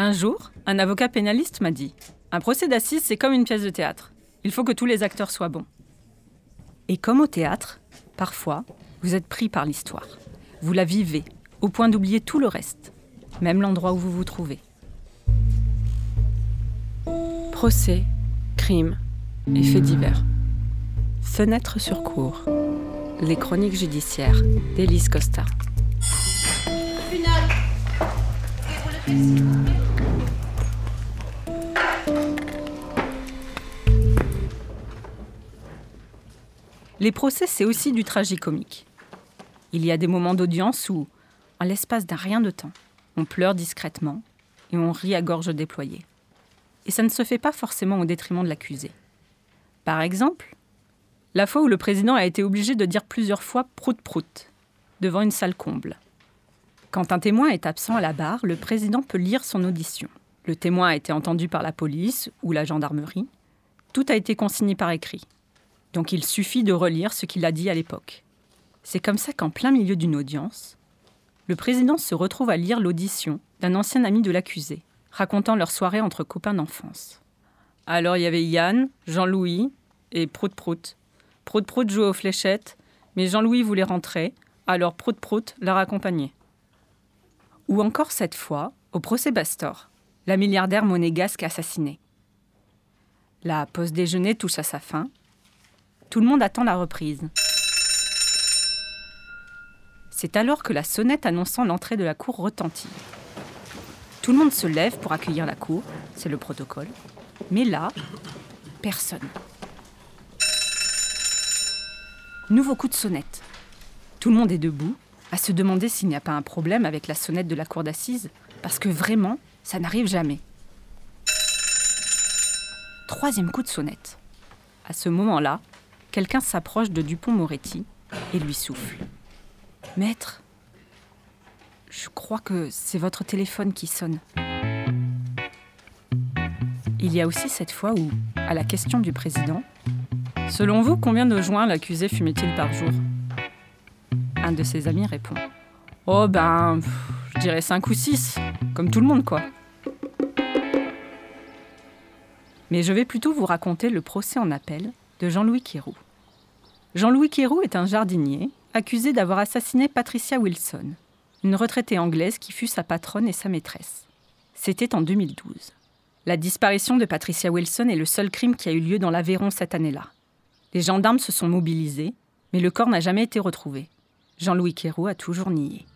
Un jour, un avocat pénaliste m'a dit Un procès d'assises, c'est comme une pièce de théâtre. Il faut que tous les acteurs soient bons. Et comme au théâtre, parfois, vous êtes pris par l'histoire. Vous la vivez, au point d'oublier tout le reste, même l'endroit où vous vous trouvez. Procès, crimes et divers. Fenêtre sur cour. Les chroniques judiciaires d'Élise Costa. Les procès, c'est aussi du tragicomique. Il y a des moments d'audience où, en l'espace d'un rien de temps, on pleure discrètement et on rit à gorge déployée. Et ça ne se fait pas forcément au détriment de l'accusé. Par exemple, la fois où le président a été obligé de dire plusieurs fois prout-prout devant une salle comble. Quand un témoin est absent à la barre, le président peut lire son audition. Le témoin a été entendu par la police ou la gendarmerie. Tout a été consigné par écrit. Donc il suffit de relire ce qu'il a dit à l'époque. C'est comme ça qu'en plein milieu d'une audience, le président se retrouve à lire l'audition d'un ancien ami de l'accusé, racontant leur soirée entre copains d'enfance. Alors il y avait Yann, Jean-Louis et Prout Prout. Prout Prout jouait aux fléchettes, mais Jean-Louis voulait rentrer, alors Prout Prout l'a raccompagné. Ou encore cette fois, au procès Bastor, la milliardaire monégasque assassinée. La pause déjeuner touche à sa fin. Tout le monde attend la reprise. C'est alors que la sonnette annonçant l'entrée de la cour retentit. Tout le monde se lève pour accueillir la cour, c'est le protocole. Mais là, personne. Nouveau coup de sonnette. Tout le monde est debout, à se demander s'il n'y a pas un problème avec la sonnette de la cour d'assises, parce que vraiment, ça n'arrive jamais. Troisième coup de sonnette. À ce moment-là, quelqu'un s'approche de Dupont-Moretti et lui souffle. Maître, je crois que c'est votre téléphone qui sonne. Il y a aussi cette fois où, à la question du président, Selon vous, combien de joints l'accusé fumait-il par jour? Un de ses amis répond Oh ben, je dirais 5 ou 6, comme tout le monde quoi. Mais je vais plutôt vous raconter le procès en appel de Jean-Louis Quéroux. Jean-Louis Quéroux est un jardinier accusé d'avoir assassiné Patricia Wilson, une retraitée anglaise qui fut sa patronne et sa maîtresse. C'était en 2012. La disparition de Patricia Wilson est le seul crime qui a eu lieu dans l'Aveyron cette année-là. Les gendarmes se sont mobilisés, mais le corps n'a jamais été retrouvé. Jean-Louis Quéroux a toujours nié.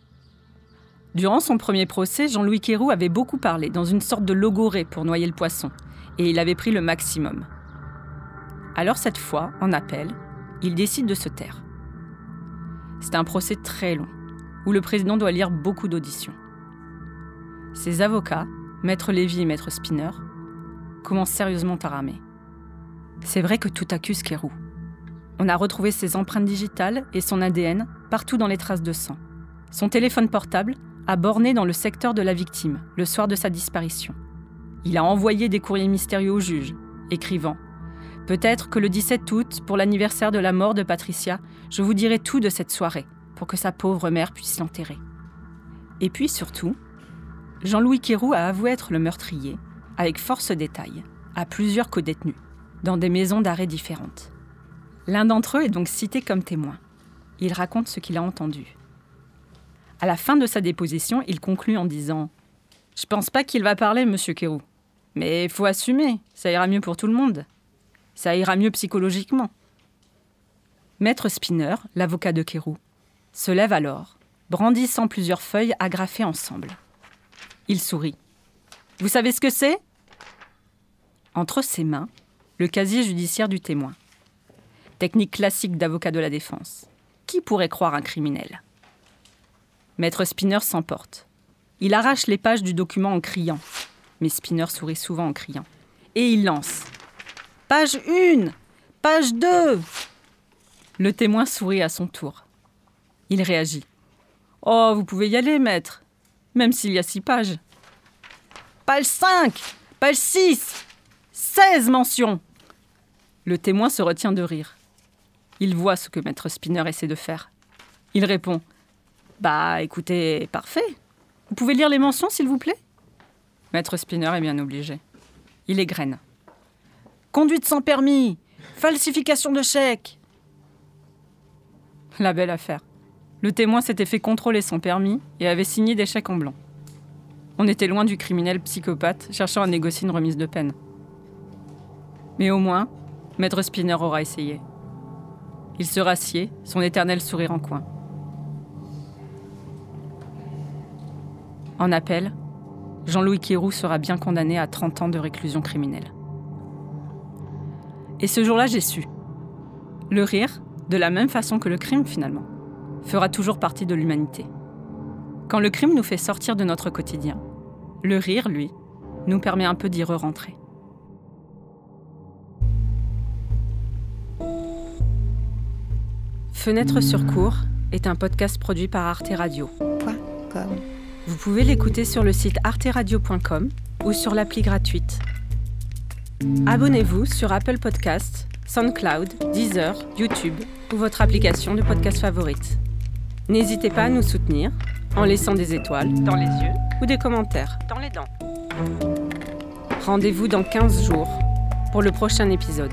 Durant son premier procès, Jean-Louis Quéroux avait beaucoup parlé, dans une sorte de logorée pour noyer le poisson, et il avait pris le maximum. Alors cette fois, en appel, il décide de se taire. C'est un procès très long, où le président doit lire beaucoup d'auditions. Ses avocats, Maître Lévy et Maître Spinner, commencent sérieusement à ramer. C'est vrai que tout accuse Quéroux. On a retrouvé ses empreintes digitales et son ADN partout dans les traces de sang. Son téléphone portable a borné dans le secteur de la victime le soir de sa disparition. Il a envoyé des courriers mystérieux au juge, écrivant Peut-être que le 17 août, pour l'anniversaire de la mort de Patricia, je vous dirai tout de cette soirée, pour que sa pauvre mère puisse l'enterrer. Et puis surtout, Jean-Louis Quéroux a avoué être le meurtrier, avec force détail, à plusieurs codétenus, dans des maisons d'arrêt différentes. L'un d'entre eux est donc cité comme témoin. Il raconte ce qu'il a entendu. À la fin de sa déposition, il conclut en disant Je pense pas qu'il va parler, monsieur Kérou. Mais il faut assumer, ça ira mieux pour tout le monde. Ça ira mieux psychologiquement. Maître Spinner, l'avocat de Kérou, se lève alors, brandissant plusieurs feuilles agrafées ensemble. Il sourit. Vous savez ce que c'est? Entre ses mains, le casier judiciaire du témoin. Technique classique d'avocat de la défense. Qui pourrait croire un criminel? Maître Spinner s'emporte. Il arrache les pages du document en criant. Mais Spinner sourit souvent en criant. Et il lance. Page 1 Page 2 Le témoin sourit à son tour. Il réagit. Oh, vous pouvez y aller, maître, même s'il y a six pages. Page 5 Page 6 16 mentions Le témoin se retient de rire. Il voit ce que Maître Spinner essaie de faire. Il répond Bah écoutez, parfait. Vous pouvez lire les mentions, s'il vous plaît? Maître Spinner est bien obligé. Il égrène. Conduite sans permis Falsification de chèque La belle affaire. Le témoin s'était fait contrôler son permis et avait signé des chèques en blanc. On était loin du criminel psychopathe cherchant à négocier une remise de peine. Mais au moins, Maître Spinner aura essayé. Il se rassied, son éternel sourire en coin. En appel, Jean-Louis Quéroux sera bien condamné à 30 ans de réclusion criminelle. Et ce jour-là, j'ai su. Le rire, de la même façon que le crime finalement, fera toujours partie de l'humanité. Quand le crime nous fait sortir de notre quotidien, le rire, lui, nous permet un peu d'y re-rentrer. Fenêtre sur cours est un podcast produit par Arte Radio. Vous pouvez l'écouter sur le site arteradio.com ou sur l'appli gratuite. Abonnez-vous sur Apple Podcasts, SoundCloud, Deezer, YouTube ou votre application de podcast favorite. N'hésitez pas à nous soutenir en laissant des étoiles dans les yeux ou des commentaires dans les dents. Rendez-vous dans 15 jours pour le prochain épisode.